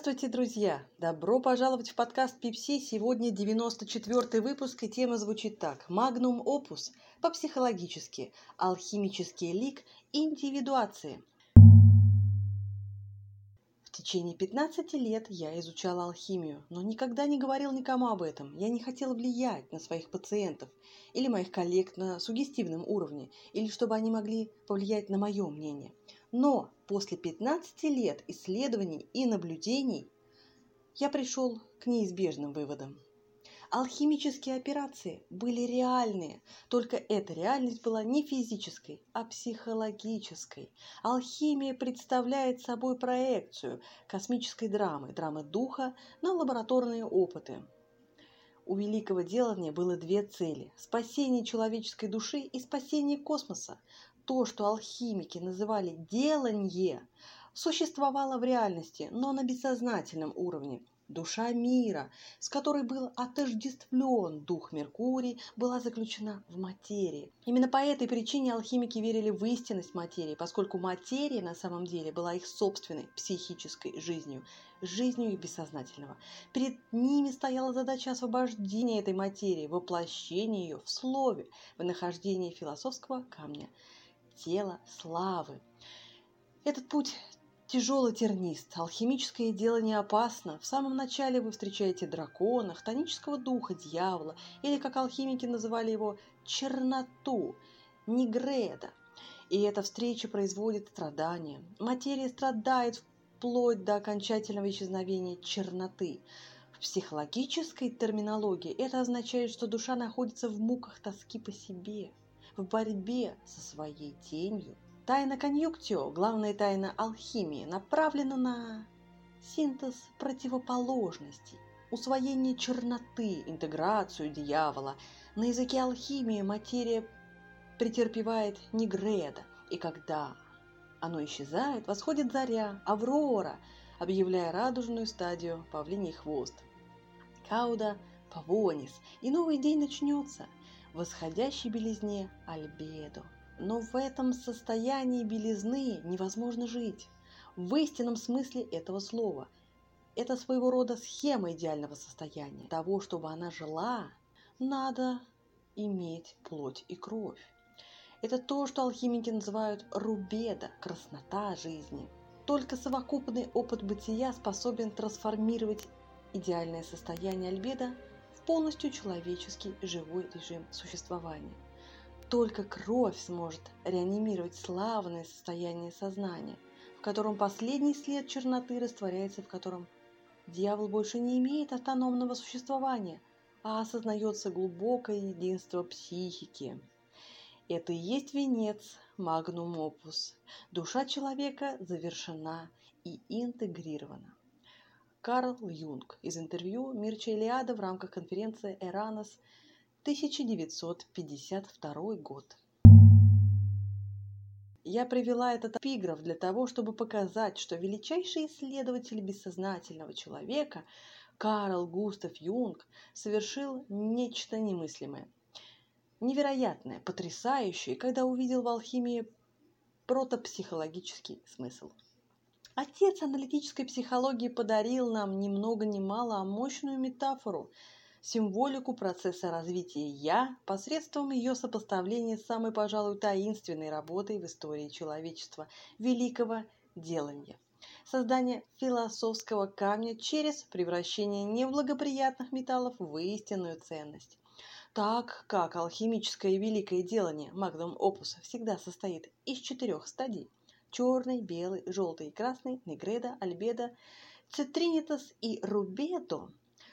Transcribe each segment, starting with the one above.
Здравствуйте, друзья! Добро пожаловать в подкаст Пипси. Сегодня 94 выпуск, и тема звучит так. Магнум опус по-психологически. Алхимический лик индивидуации. В течение 15 лет я изучала алхимию, но никогда не говорил никому об этом. Я не хотела влиять на своих пациентов или моих коллег на сугестивном уровне, или чтобы они могли повлиять на мое мнение. Но после 15 лет исследований и наблюдений я пришел к неизбежным выводам. Алхимические операции были реальные, только эта реальность была не физической, а психологической. Алхимия представляет собой проекцию космической драмы, драмы духа на лабораторные опыты. У великого делания было две цели – спасение человеческой души и спасение космоса то, что алхимики называли «деланье», существовало в реальности, но на бессознательном уровне. Душа мира, с которой был отождествлен дух Меркурий, была заключена в материи. Именно по этой причине алхимики верили в истинность материи, поскольку материя на самом деле была их собственной психической жизнью, жизнью их бессознательного. Перед ними стояла задача освобождения этой материи, воплощения ее в слове, в нахождении философского камня – тело славы. Этот путь тяжелый тернист, алхимическое дело не опасно. В самом начале вы встречаете дракона, хтонического духа, дьявола, или, как алхимики называли его, черноту, негреда. И эта встреча производит страдания. Материя страдает вплоть до окончательного исчезновения черноты. В психологической терминологии это означает, что душа находится в муках тоски по себе – в борьбе со своей тенью. Тайна конъюнктио, главная тайна алхимии, направлена на синтез противоположностей, усвоение черноты, интеграцию дьявола. На языке алхимии материя претерпевает негреда, и когда оно исчезает, восходит заря, аврора, объявляя радужную стадию павлиний хвост. Кауда павонис, и новый день начнется – восходящей белизне альбедо. Но в этом состоянии белизны невозможно жить. В истинном смысле этого слова. Это своего рода схема идеального состояния. Того, чтобы она жила, надо иметь плоть и кровь. Это то, что алхимики называют рубеда, краснота жизни. Только совокупный опыт бытия способен трансформировать идеальное состояние альбеда полностью человеческий живой режим существования. Только кровь сможет реанимировать славное состояние сознания, в котором последний след черноты растворяется, в котором дьявол больше не имеет автономного существования, а осознается глубокое единство психики. Это и есть венец магнум опус. Душа человека завершена и интегрирована. Карл Юнг из интервью Мирча Илиада в рамках конференции «Эранос» 1952 год. Я привела этот эпиграф для того, чтобы показать, что величайший исследователь бессознательного человека Карл Густав Юнг совершил нечто немыслимое. Невероятное, потрясающее, когда увидел в алхимии протопсихологический смысл – Отец аналитической психологии подарил нам ни много ни мало, а мощную метафору, символику процесса развития «я» посредством ее сопоставления с самой, пожалуй, таинственной работой в истории человечества – великого делания. Создание философского камня через превращение неблагоприятных металлов в истинную ценность. Так как алхимическое великое делание Magnum Opus всегда состоит из четырех стадий – черный, белый, желтый и красный, негреда, альбедо, цитринитас и рубедо,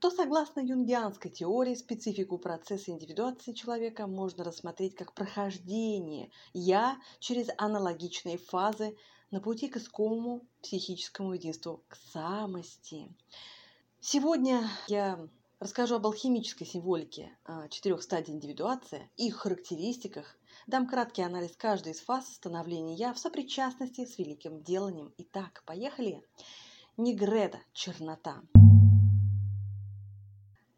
то согласно юнгианской теории специфику процесса индивидуации человека можно рассмотреть как прохождение «я» через аналогичные фазы на пути к искомому психическому единству, к самости. Сегодня я расскажу об алхимической символике а, четырех стадий индивидуации, их характеристиках, Дам краткий анализ каждой из фаз становления «я» в сопричастности с великим деланием. Итак, поехали. Негреда – чернота.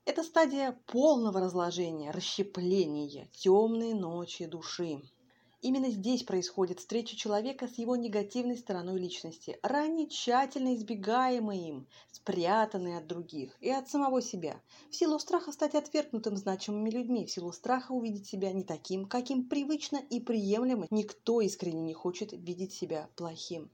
Это стадия полного разложения, расщепления, темные ночи души. Именно здесь происходит встреча человека с его негативной стороной личности, ранее тщательно избегаемой им, спрятанной от других и от самого себя, в силу страха стать отвергнутым значимыми людьми, в силу страха увидеть себя не таким, каким привычно и приемлемо никто искренне не хочет видеть себя плохим.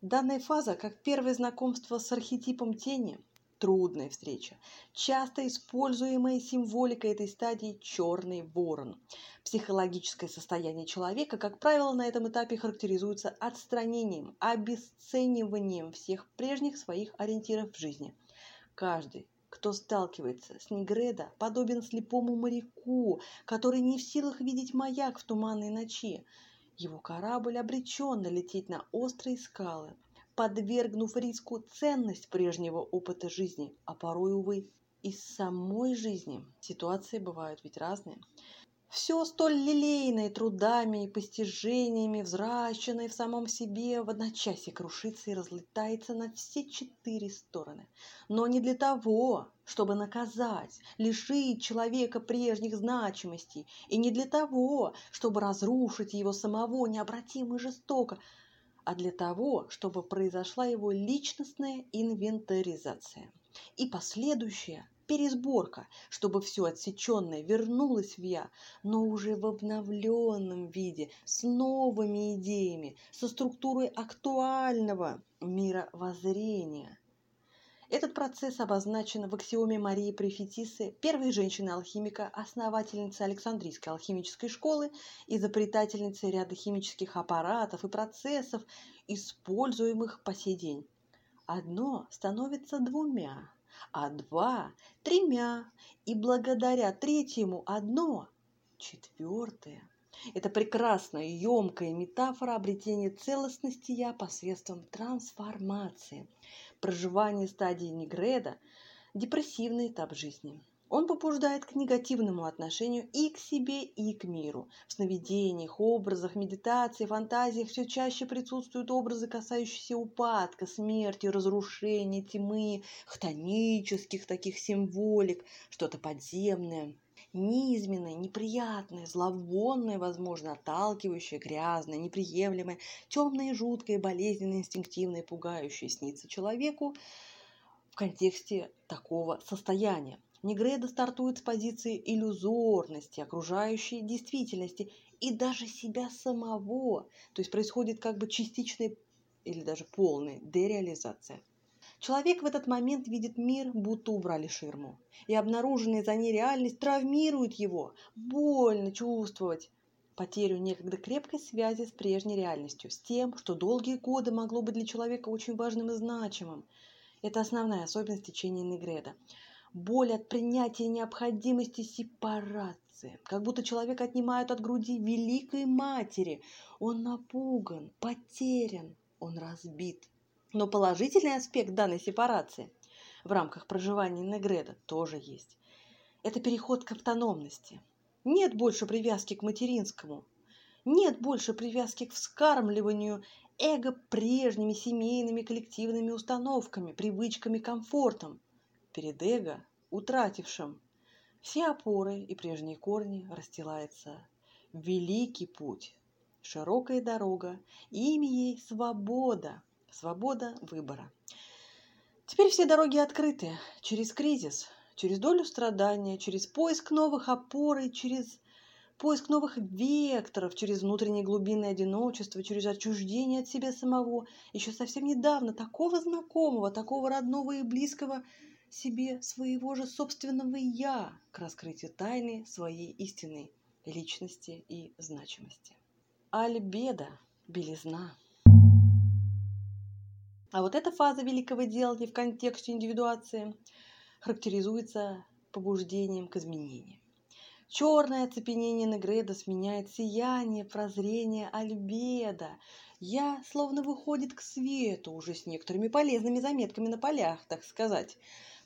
Данная фаза, как первое знакомство с архетипом тени – трудная встреча. Часто используемая символика этой стадии – черный ворон. Психологическое состояние человека, как правило, на этом этапе характеризуется отстранением, обесцениванием всех прежних своих ориентиров в жизни. Каждый, кто сталкивается с Негреда, подобен слепому моряку, который не в силах видеть маяк в туманной ночи. Его корабль обречен лететь на острые скалы, подвергнув риску ценность прежнего опыта жизни, а порой, увы, и самой жизни. Ситуации бывают ведь разные. Все столь лилейное трудами и постижениями, взращенное в самом себе, в одночасье крушится и разлетается на все четыре стороны. Но не для того, чтобы наказать, лишить человека прежних значимостей, и не для того, чтобы разрушить его самого необратимо и жестоко, а для того, чтобы произошла его личностная инвентаризация. И последующая пересборка, чтобы все отсеченное вернулось в «я», но уже в обновленном виде, с новыми идеями, со структурой актуального мировоззрения – этот процесс обозначен в аксиоме Марии Префетисы, первой женщины-алхимика, основательницы Александрийской алхимической школы, изобретательницы ряда химических аппаратов и процессов, используемых по сей день. Одно становится двумя, а два – тремя, и благодаря третьему одно – четвертое. Это прекрасная, емкая метафора обретения целостности «я» посредством трансформации – проживание стадии Негреда – депрессивный этап жизни. Он побуждает к негативному отношению и к себе, и к миру. В сновидениях, образах, медитации, фантазиях все чаще присутствуют образы, касающиеся упадка, смерти, разрушения, тьмы, хтонических таких символик, что-то подземное, низменное, неприятное, зловонное, возможно, отталкивающее, грязное, неприемлемое, темное, жуткое, болезненное, инстинктивное, пугающее снится человеку в контексте такого состояния. Негреда стартует с позиции иллюзорности, окружающей действительности и даже себя самого. То есть происходит как бы частичная или даже полная дереализация. Человек в этот момент видит мир, будто убрали ширму, и обнаруженная за ней реальность травмирует его. Больно чувствовать потерю некогда крепкой связи с прежней реальностью, с тем, что долгие годы могло быть для человека очень важным и значимым. Это основная особенность течения Негреда. Боль от принятия необходимости сепарации, как будто человек отнимают от груди великой матери. Он напуган, потерян, он разбит. Но положительный аспект данной сепарации в рамках проживания Негреда тоже есть. Это переход к автономности. Нет больше привязки к материнскому. Нет больше привязки к вскармливанию эго прежними семейными коллективными установками, привычками, комфортом. Перед эго, утратившим все опоры и прежние корни, расстилается великий путь, широкая дорога, имя ей свобода – Свобода выбора. Теперь все дороги открыты. Через кризис, через долю страдания, через поиск новых опор и через поиск новых векторов, через внутреннее глубинное одиночество, через отчуждение от себя самого. Еще совсем недавно такого знакомого, такого родного и близкого себе своего же собственного «я» к раскрытию тайны своей истинной личности и значимости. Альбеда – белизна. А вот эта фаза великого делания в контексте индивидуации характеризуется побуждением к изменениям. Черное оцепенение Негреда сменяет сияние, прозрение альбеда. Я словно выходит к свету, уже с некоторыми полезными заметками на полях, так сказать,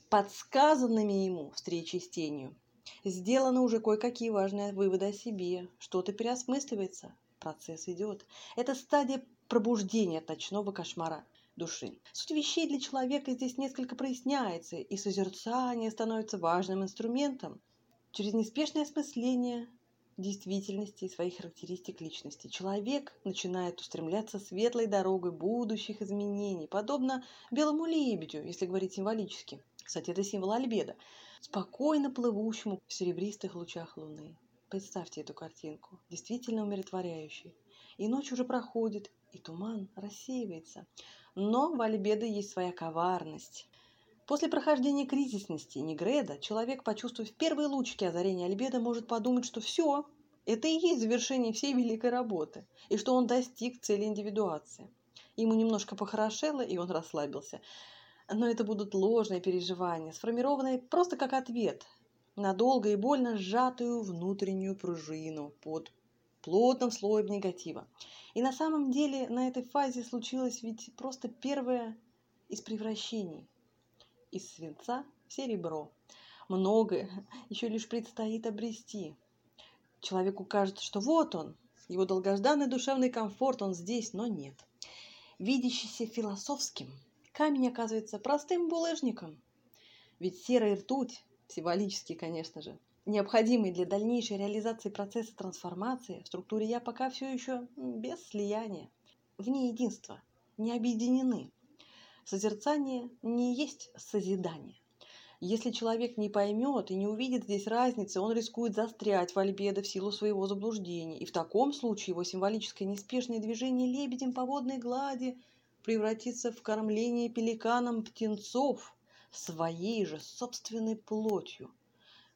подсказанными ему встречей с тенью. Сделаны уже кое-какие важные выводы о себе, что-то переосмысливается, процесс идет. Это стадия пробуждения от ночного кошмара души. Суть вещей для человека здесь несколько проясняется, и созерцание становится важным инструментом. Через неспешное осмысление действительности и своих характеристик личности. Человек начинает устремляться светлой дорогой будущих изменений, подобно белому лебедю, если говорить символически. Кстати, это символ Альбеда, спокойно плывущему в серебристых лучах луны. Представьте эту картинку, действительно умиротворяющей. И ночь уже проходит, и туман рассеивается. Но в Альбедо есть своя коварность. После прохождения кризисности Негреда человек, почувствовав первые лучики озарения Альбеда, может подумать, что все, это и есть завершение всей великой работы, и что он достиг цели индивидуации. Ему немножко похорошело, и он расслабился. Но это будут ложные переживания, сформированные просто как ответ на долго и больно сжатую внутреннюю пружину под плотным слоем негатива. И на самом деле на этой фазе случилось ведь просто первое из превращений – из свинца в серебро. Многое еще лишь предстоит обрести. Человеку кажется, что вот он, его долгожданный душевный комфорт, он здесь, но нет. Видящийся философским, камень оказывается простым булыжником. Ведь серая ртуть, символически, конечно же, необходимый для дальнейшей реализации процесса трансформации, в структуре «я» пока все еще без слияния, вне единства, не объединены. Созерцание не есть созидание. Если человек не поймет и не увидит здесь разницы, он рискует застрять в альбедо в силу своего заблуждения. И в таком случае его символическое неспешное движение лебедем по водной глади превратится в кормление пеликаном птенцов своей же собственной плотью.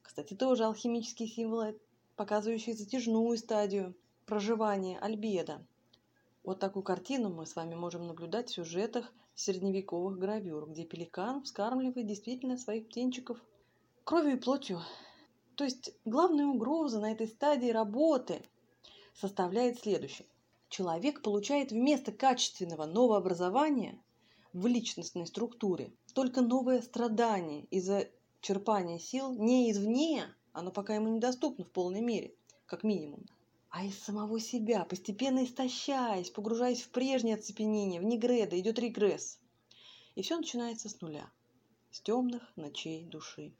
Кстати, тоже алхимические символы, показывающие затяжную стадию проживания альбеда. Вот такую картину мы с вами можем наблюдать в сюжетах средневековых гравюр, где пеликан вскармливает действительно своих птенчиков кровью и плотью. То есть главная угроза на этой стадии работы составляет следующее. Человек получает вместо качественного нового образования в личностной структуре только новое страдание из-за черпания сил не извне, оно пока ему недоступно в полной мере, как минимум, а из самого себя, постепенно истощаясь, погружаясь в прежнее оцепенение, в негреда, идет регресс. И все начинается с нуля, с темных ночей души.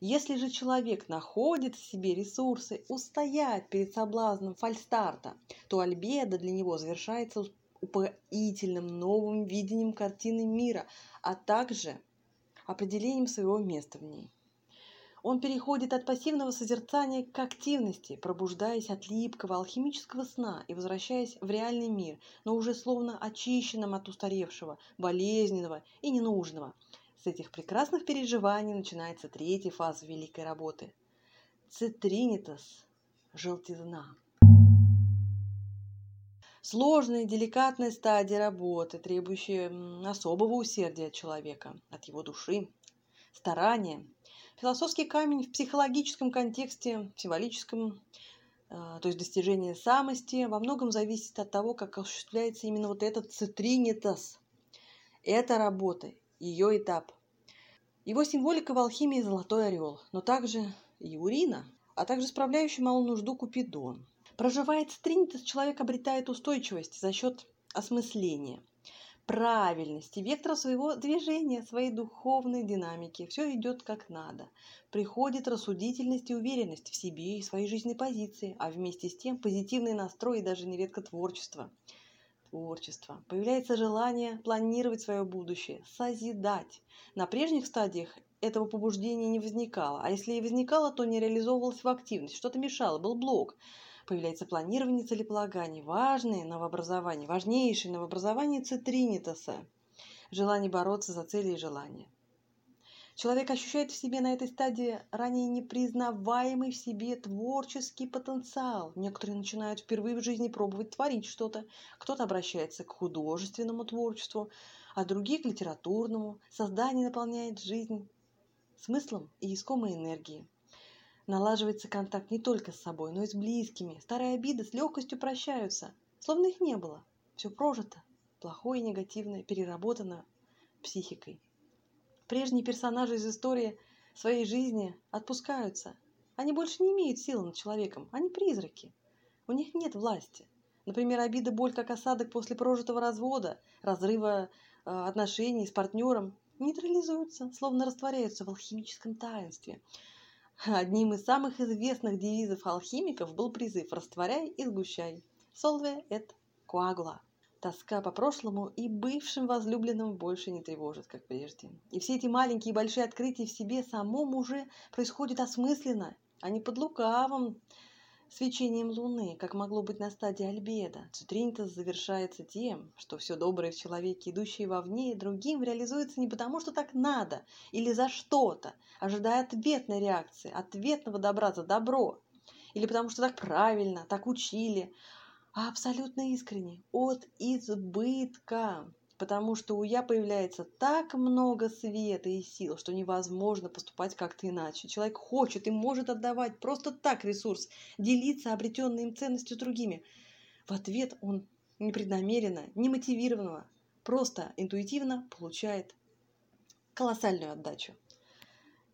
Если же человек находит в себе ресурсы устоять перед соблазном фальстарта, то альбедо для него завершается упоительным новым видением картины мира, а также определением своего места в ней. Он переходит от пассивного созерцания к активности, пробуждаясь от липкого алхимического сна и возвращаясь в реальный мир, но уже словно очищенным от устаревшего, болезненного и ненужного. С этих прекрасных переживаний начинается третья фаза великой работы – цитринитас – желтизна. Сложная, деликатная стадия работы, требующая особого усердия от человека, от его души, старания – Философский камень в психологическом контексте, символическом, э, то есть достижение самости, во многом зависит от того, как осуществляется именно вот этот цитринитас. Это работа, ее этап. Его символика в алхимии – золотой орел, но также и урина, а также справляющий малую нужду купидон. Проживая цитринитас, человек обретает устойчивость за счет осмысления – правильности, вектора своего движения, своей духовной динамики. Все идет как надо. Приходит рассудительность и уверенность в себе и своей жизненной позиции, а вместе с тем позитивный настрой и даже нередко творчество. Творчество. Появляется желание планировать свое будущее, созидать. На прежних стадиях этого побуждения не возникало, а если и возникало, то не реализовывалось в активность, что-то мешало, был блок появляется планирование целеполагания, важное новообразование, важнейшее новообразование цитринитаса, желание бороться за цели и желания. Человек ощущает в себе на этой стадии ранее непризнаваемый в себе творческий потенциал. Некоторые начинают впервые в жизни пробовать творить что-то. Кто-то обращается к художественному творчеству, а другие к литературному. Создание наполняет жизнь смыслом и искомой энергией. Налаживается контакт не только с собой, но и с близкими. Старые обиды с легкостью прощаются, словно их не было. Все прожито, плохое и негативное, переработано психикой. Прежние персонажи из истории своей жизни отпускаются. Они больше не имеют силы над человеком, они призраки. У них нет власти. Например, обида, боль, как осадок после прожитого развода, разрыва э, отношений с партнером, нейтрализуются, словно растворяются в алхимическом таинстве – Одним из самых известных девизов алхимиков был призыв «Растворяй и сгущай». Solve et coagula. Тоска по прошлому и бывшим возлюбленным больше не тревожит, как прежде. И все эти маленькие и большие открытия в себе самом уже происходят осмысленно, а не под лукавым свечением Луны, как могло быть на стадии Альбеда. Цитринитас завершается тем, что все доброе в человеке, идущее вовне, другим реализуется не потому, что так надо или за что-то, ожидая ответной реакции, ответного добра за добро, или потому что так правильно, так учили, а абсолютно искренне, от избытка потому что у я появляется так много света и сил, что невозможно поступать как-то иначе. Человек хочет и может отдавать просто так ресурс, делиться обретенной им ценностью другими. В ответ он непреднамеренно, немотивированно, просто интуитивно получает колоссальную отдачу.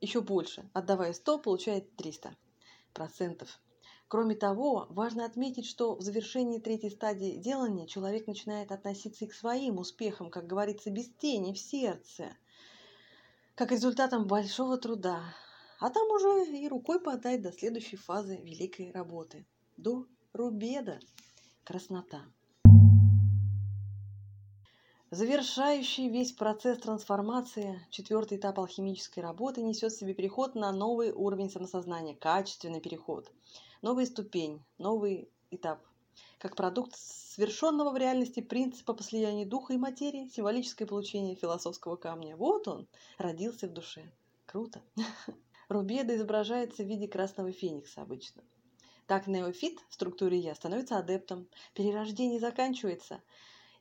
Еще больше. Отдавая 100, получает 300 процентов. Кроме того, важно отметить, что в завершении третьей стадии делания человек начинает относиться и к своим успехам, как говорится, без тени в сердце, как результатом большого труда, а там уже и рукой подать до следующей фазы великой работы, до рубеда, краснота. Завершающий весь процесс трансформации, четвертый этап алхимической работы несет в себе переход на новый уровень самосознания, качественный переход – новая ступень, новый этап. Как продукт совершенного в реальности принципа по слиянию духа и материи, символическое получение философского камня. Вот он, родился в душе. Круто. Рубеда изображается в виде красного феникса обычно. Так неофит в структуре «я» становится адептом. Перерождение заканчивается.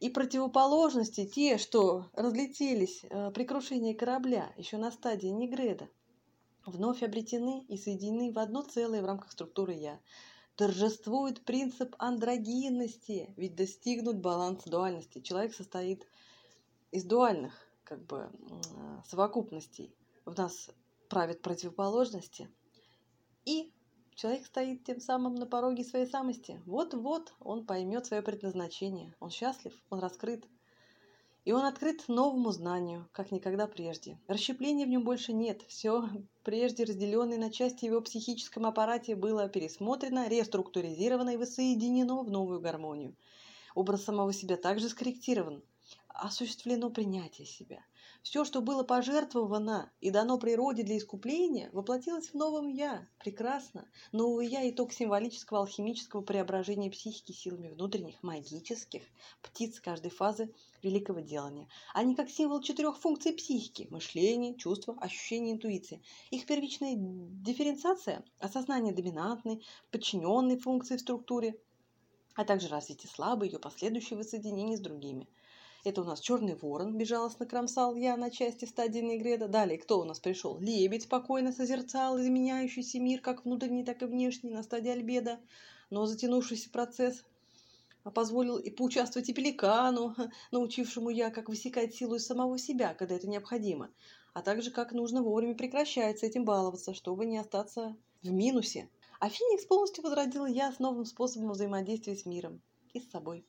И противоположности, те, что разлетелись э, при крушении корабля, еще на стадии Негреда, вновь обретены и соединены в одно целое в рамках структуры «я». Торжествует принцип андрогинности, ведь достигнут баланс дуальности. Человек состоит из дуальных как бы, совокупностей. В нас правят противоположности. И человек стоит тем самым на пороге своей самости. Вот-вот он поймет свое предназначение. Он счастлив, он раскрыт. И он открыт новому знанию, как никогда прежде. Расщепления в нем больше нет. Все, прежде разделенное на части его психическом аппарате, было пересмотрено, реструктуризировано и воссоединено в новую гармонию. Образ самого себя также скорректирован. Осуществлено принятие себя. Все, что было пожертвовано и дано природе для искупления, воплотилось в новом «я». Прекрасно. Новый «я» – итог символического алхимического преображения психики силами внутренних, магических, птиц каждой фазы великого делания. Они как символ четырех функций психики – мышление, чувство, ощущение, интуиция. Их первичная дифференциация – осознание доминантной, подчиненной функции в структуре, а также развитие слабой, ее последующее воссоединение с другими – это у нас черный ворон, безжалостно кромсал я на части стадии Негреда. Далее, кто у нас пришел? Лебедь спокойно созерцал изменяющийся мир, как внутренний, так и внешний, на стадии Альбеда. Но затянувшийся процесс позволил и поучаствовать и пеликану, научившему я, как высекать силу из самого себя, когда это необходимо, а также как нужно вовремя прекращать с этим баловаться, чтобы не остаться в минусе. А Феникс полностью возродил я с новым способом взаимодействия с миром и с собой.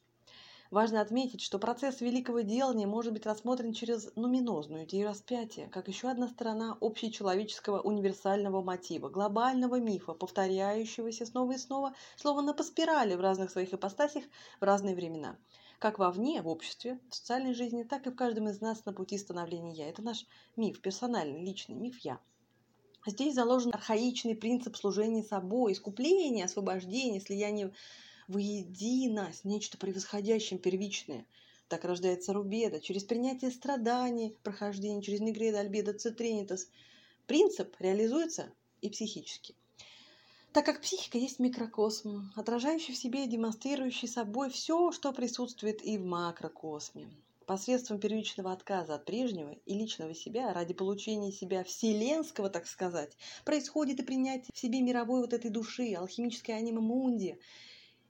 Важно отметить, что процесс великого делания может быть рассмотрен через нуминозную идею распятия, как еще одна сторона общечеловеческого универсального мотива, глобального мифа, повторяющегося снова и снова, словно по спирали в разных своих ипостасях в разные времена. Как вовне, в обществе, в социальной жизни, так и в каждом из нас на пути становления «я». Это наш миф, персональный, личный миф «я». Здесь заложен архаичный принцип служения собой, искупления, освобождения, слияния воедино с нечто превосходящим первичное. Так рождается рубеда, через принятие страданий, прохождение через негреда, альбеда, цитринитас. Принцип реализуется и психически. Так как психика есть микрокосм, отражающий в себе и демонстрирующий собой все, что присутствует и в макрокосме. Посредством первичного отказа от прежнего и личного себя ради получения себя вселенского, так сказать, происходит и принятие в себе мировой вот этой души, алхимической анима мунди,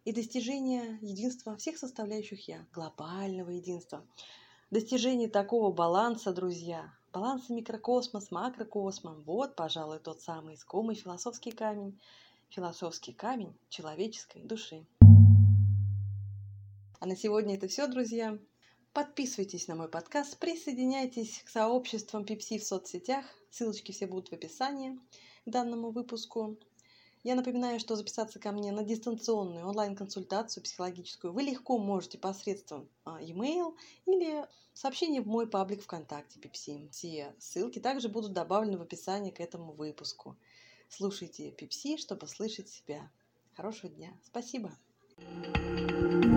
и достижение единства всех составляющих «я», глобального единства. Достижение такого баланса, друзья, баланса микрокосма с макрокосмом, вот, пожалуй, тот самый искомый философский камень, философский камень человеческой души. А на сегодня это все, друзья. Подписывайтесь на мой подкаст, присоединяйтесь к сообществам Пипси в соцсетях, ссылочки все будут в описании. к данному выпуску. Я напоминаю, что записаться ко мне на дистанционную онлайн-консультацию психологическую вы легко можете посредством а, e-mail или сообщение в мой паблик ВКонтакте Пипси. Все ссылки также будут добавлены в описании к этому выпуску. Слушайте Пипси, чтобы слышать себя. Хорошего дня. Спасибо. thank you